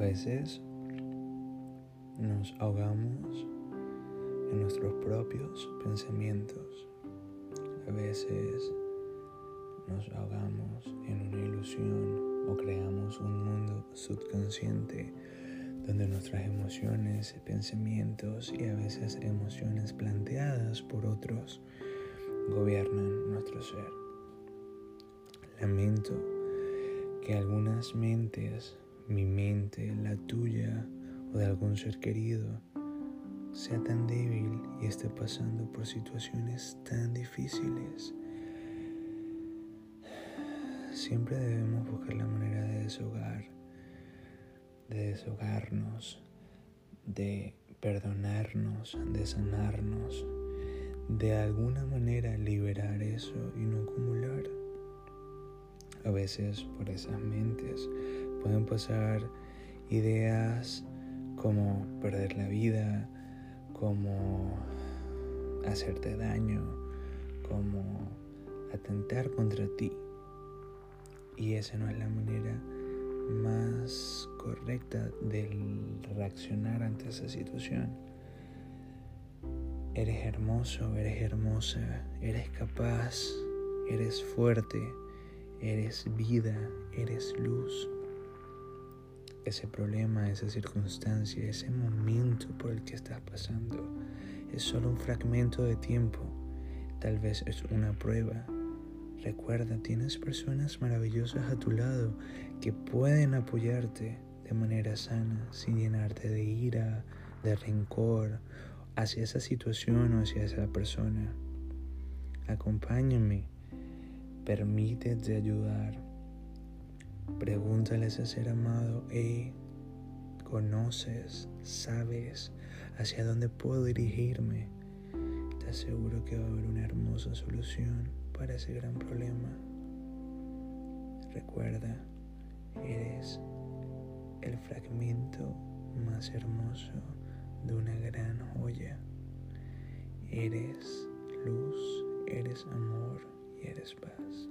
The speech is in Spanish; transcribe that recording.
veces nos ahogamos en nuestros propios pensamientos. A veces nos ahogamos en una ilusión o creamos un mundo subconsciente donde nuestras emociones, pensamientos y a veces emociones planteadas por otros gobiernan nuestro ser. Lamento que algunas mentes, mi mente, la tuya o de algún ser querido, sea tan débil y esté pasando por situaciones tan difíciles. Siempre debemos buscar la manera de deshogar, de deshogarnos, de perdonarnos, de sanarnos, de alguna manera liberar eso y no acumular. A veces por esas mentes pueden pasar ideas como perder la vida, como hacerte daño, como atentar contra ti. Y esa no es la manera más correcta de reaccionar ante esa situación. Eres hermoso, eres hermosa, eres capaz, eres fuerte, eres vida, eres luz ese problema, esa circunstancia, ese momento por el que estás pasando es solo un fragmento de tiempo, tal vez es una prueba. Recuerda, tienes personas maravillosas a tu lado que pueden apoyarte de manera sana, sin llenarte de ira, de rencor hacia esa situación o hacia esa persona. Acompáñame, permítete ayudar Pregúntale a ser amado, hey, conoces, sabes hacia dónde puedo dirigirme. Te aseguro que va a haber una hermosa solución para ese gran problema. Recuerda, eres el fragmento más hermoso de una gran joya. Eres luz, eres amor y eres paz.